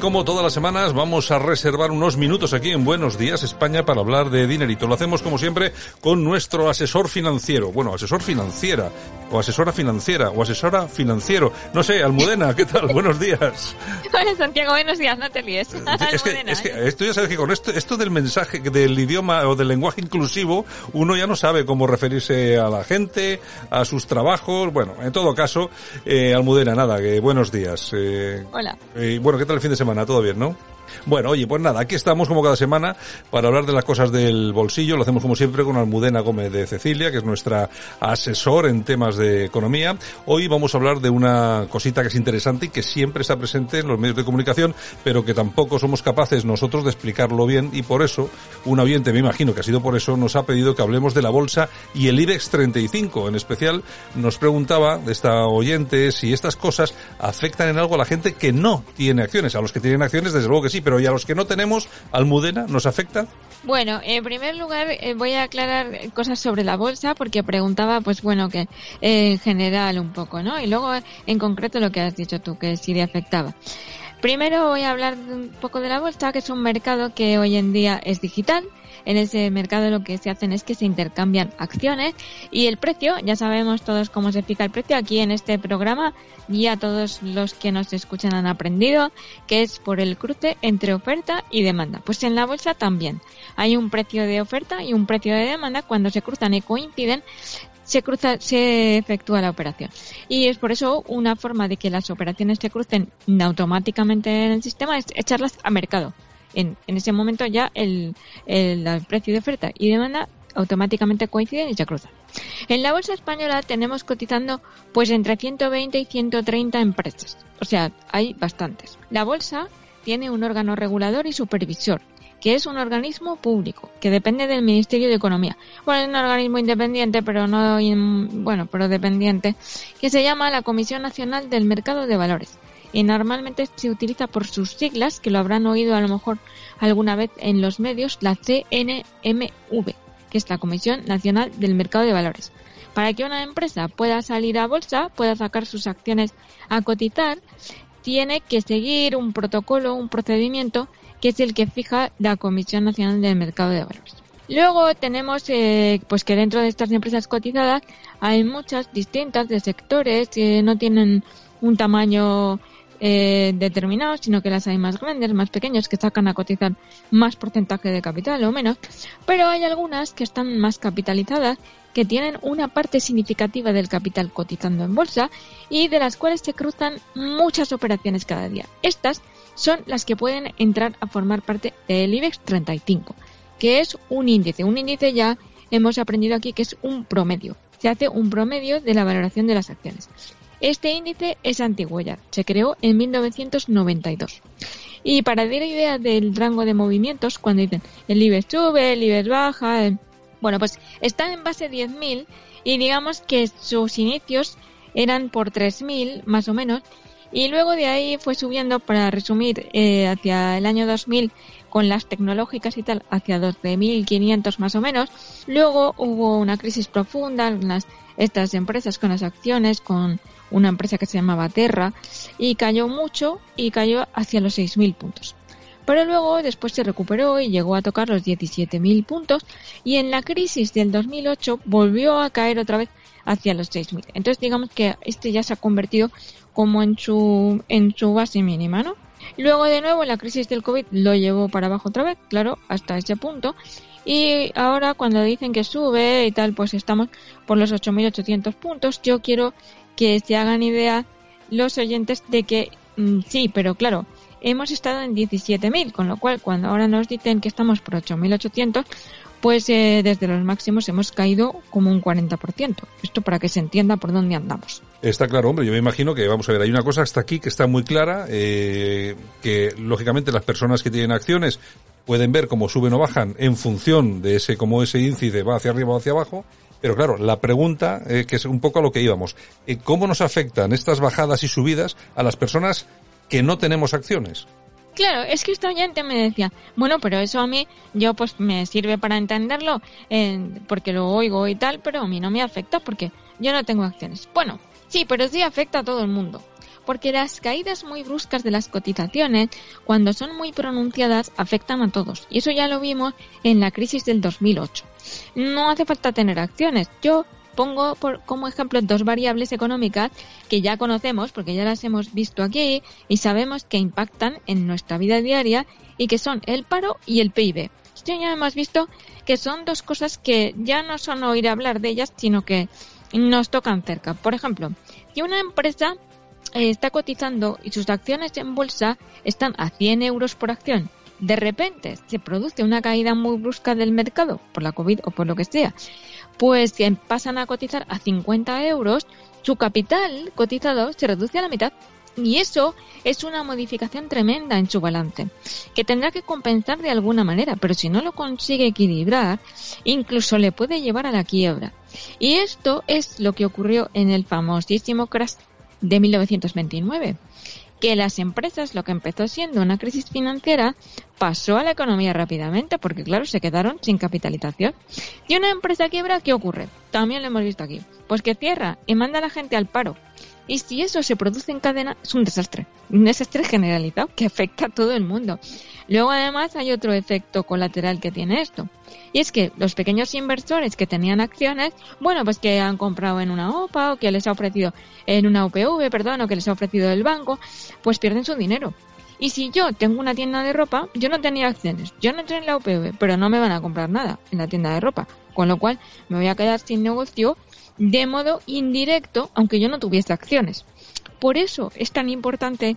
Como todas las semanas, vamos a reservar unos minutos aquí en Buenos Días España para hablar de dinerito. Lo hacemos como siempre con nuestro asesor financiero. Bueno, asesor financiera, o asesora financiera, o asesora financiero. No sé, Almudena, ¿qué tal? Buenos días. Hola Santiago, buenos días, no te líes. Es que, es que esto ya sabes que con esto, esto del mensaje, del idioma o del lenguaje inclusivo, uno ya no sabe cómo referirse a la gente, a sus trabajos. Bueno, en todo caso, eh, Almudena, nada, que buenos días. Eh, Hola. Eh, bueno, ¿qué tal el fin de semana? Todo bien, ¿no? Bueno, oye, pues nada, aquí estamos como cada semana para hablar de las cosas del bolsillo. Lo hacemos como siempre con Almudena Gómez de Cecilia, que es nuestra asesor en temas de economía. Hoy vamos a hablar de una cosita que es interesante y que siempre está presente en los medios de comunicación, pero que tampoco somos capaces nosotros de explicarlo bien y por eso un oyente, me imagino que ha sido por eso, nos ha pedido que hablemos de la bolsa y el IBEX 35. En especial nos preguntaba de esta oyente si estas cosas afectan en algo a la gente que no tiene acciones. A los que tienen acciones, desde luego que sí, pero ¿y a los que no tenemos, Almudena, nos afecta? Bueno, en primer lugar eh, voy a aclarar cosas sobre la bolsa porque preguntaba, pues bueno, que en general un poco, ¿no? Y luego en concreto lo que has dicho tú, que sí le afectaba. Primero voy a hablar un poco de la bolsa, que es un mercado que hoy en día es digital. En ese mercado lo que se hacen es que se intercambian acciones y el precio, ya sabemos todos cómo se fija el precio aquí en este programa, ya todos los que nos escuchan han aprendido que es por el cruce entre oferta y demanda. Pues en la bolsa también hay un precio de oferta y un precio de demanda cuando se cruzan y coinciden se cruza, se efectúa la operación. Y es por eso una forma de que las operaciones se crucen automáticamente en el sistema es echarlas a mercado. En, en ese momento ya el, el, precio de oferta y demanda automáticamente coinciden y se cruzan. En la bolsa española tenemos cotizando pues entre 120 y 130 empresas. O sea, hay bastantes. La bolsa tiene un órgano regulador y supervisor que es un organismo público, que depende del Ministerio de Economía. Bueno, es un organismo independiente, pero no, bueno, pero dependiente, que se llama la Comisión Nacional del Mercado de Valores. Y normalmente se utiliza por sus siglas, que lo habrán oído a lo mejor alguna vez en los medios, la CNMV, que es la Comisión Nacional del Mercado de Valores. Para que una empresa pueda salir a bolsa, pueda sacar sus acciones a cotizar, tiene que seguir un protocolo, un procedimiento que es el que fija la Comisión Nacional del Mercado de Valores. Luego tenemos eh, pues que dentro de estas empresas cotizadas hay muchas distintas de sectores que no tienen un tamaño eh, determinado, sino que las hay más grandes, más pequeñas, que sacan a cotizar más porcentaje de capital o menos, pero hay algunas que están más capitalizadas, que tienen una parte significativa del capital cotizando en bolsa y de las cuales se cruzan muchas operaciones cada día. Estas son las que pueden entrar a formar parte del IBEX 35, que es un índice. Un índice ya hemos aprendido aquí que es un promedio. Se hace un promedio de la valoración de las acciones. Este índice es antiguo ya, se creó en 1992. Y para dar idea del rango de movimientos, cuando dicen el IBEX sube, el IBEX baja, bueno, pues están en base 10.000 y digamos que sus inicios eran por 3.000 más o menos y luego de ahí fue subiendo, para resumir, eh, hacia el año 2000 con las tecnológicas y tal, hacia 12.500 más o menos. Luego hubo una crisis profunda en las, estas empresas con las acciones, con una empresa que se llamaba Terra, y cayó mucho y cayó hacia los 6.000 puntos. Pero luego después se recuperó y llegó a tocar los 17.000 puntos y en la crisis del 2008 volvió a caer otra vez hacia los 6.000. Entonces digamos que este ya se ha convertido como en su, en su base mínima, ¿no? Luego de nuevo la crisis del COVID lo llevó para abajo otra vez, claro, hasta ese punto. Y ahora cuando dicen que sube y tal, pues estamos por los 8.800 puntos. Yo quiero que se hagan idea los oyentes de que mm, sí, pero claro, hemos estado en 17.000, con lo cual cuando ahora nos dicen que estamos por 8.800, pues eh, desde los máximos hemos caído como un 40%. Esto para que se entienda por dónde andamos. Está claro, hombre. Yo me imagino que, vamos a ver, hay una cosa hasta aquí que está muy clara, eh, que lógicamente las personas que tienen acciones pueden ver cómo suben o bajan en función de ese, cómo ese índice va hacia arriba o hacia abajo, Pero claro, la pregunta, eh, que es un poco a lo que íbamos, eh, ¿cómo nos afectan estas bajadas y subidas a las personas que no tenemos acciones? Claro, es que esta oyente me decía, bueno, pero eso a mí, yo pues me sirve para entenderlo, porque lo oigo y tal, pero a mí no me afecta porque yo no tengo acciones. Bueno, sí, pero sí afecta a todo el mundo. Porque las caídas muy bruscas de las cotizaciones, cuando son muy pronunciadas, afectan a todos. Y eso ya lo vimos en la crisis del 2008. No hace falta tener acciones. Yo pongo por, como ejemplo dos variables económicas que ya conocemos porque ya las hemos visto aquí y sabemos que impactan en nuestra vida diaria y que son el paro y el PIB. Esto ya hemos visto que son dos cosas que ya no son oír hablar de ellas, sino que nos tocan cerca. Por ejemplo, si una empresa eh, está cotizando y sus acciones en bolsa están a 100 euros por acción, de repente se produce una caída muy brusca del mercado por la COVID o por lo que sea pues si pasan a cotizar a 50 euros, su capital cotizado se reduce a la mitad. Y eso es una modificación tremenda en su balance, que tendrá que compensar de alguna manera, pero si no lo consigue equilibrar, incluso le puede llevar a la quiebra. Y esto es lo que ocurrió en el famosísimo crash de 1929 que las empresas, lo que empezó siendo una crisis financiera, pasó a la economía rápidamente, porque claro, se quedaron sin capitalización. Y una empresa quiebra, ¿qué ocurre? También lo hemos visto aquí. Pues que cierra y manda a la gente al paro. Y si eso se produce en cadena, es un desastre. Un desastre generalizado que afecta a todo el mundo. Luego, además, hay otro efecto colateral que tiene esto. Y es que los pequeños inversores que tenían acciones, bueno, pues que han comprado en una OPA o que les ha ofrecido en una UPV, perdón, o que les ha ofrecido el banco, pues pierden su dinero. Y si yo tengo una tienda de ropa, yo no tenía acciones, yo no entré en la UPV, pero no me van a comprar nada en la tienda de ropa. Con lo cual me voy a quedar sin negocio de modo indirecto, aunque yo no tuviese acciones. Por eso es tan importante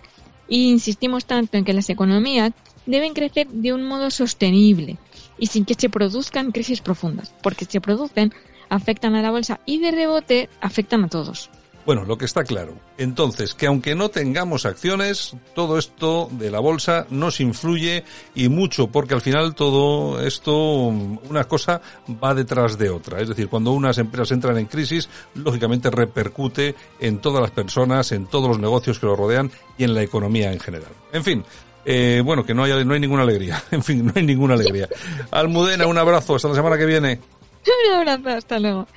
e insistimos tanto en que las economías deben crecer de un modo sostenible y sin que se produzcan crisis profundas, porque si se producen afectan a la bolsa y de rebote afectan a todos. Bueno, lo que está claro. Entonces, que aunque no tengamos acciones, todo esto de la bolsa nos influye y mucho, porque al final todo esto, una cosa va detrás de otra. Es decir, cuando unas empresas entran en crisis, lógicamente repercute en todas las personas, en todos los negocios que lo rodean y en la economía en general. En fin, eh, bueno, que no hay, no hay ninguna alegría. En fin, no hay ninguna alegría. Almudena, un abrazo. Hasta la semana que viene. Un abrazo. Hasta luego.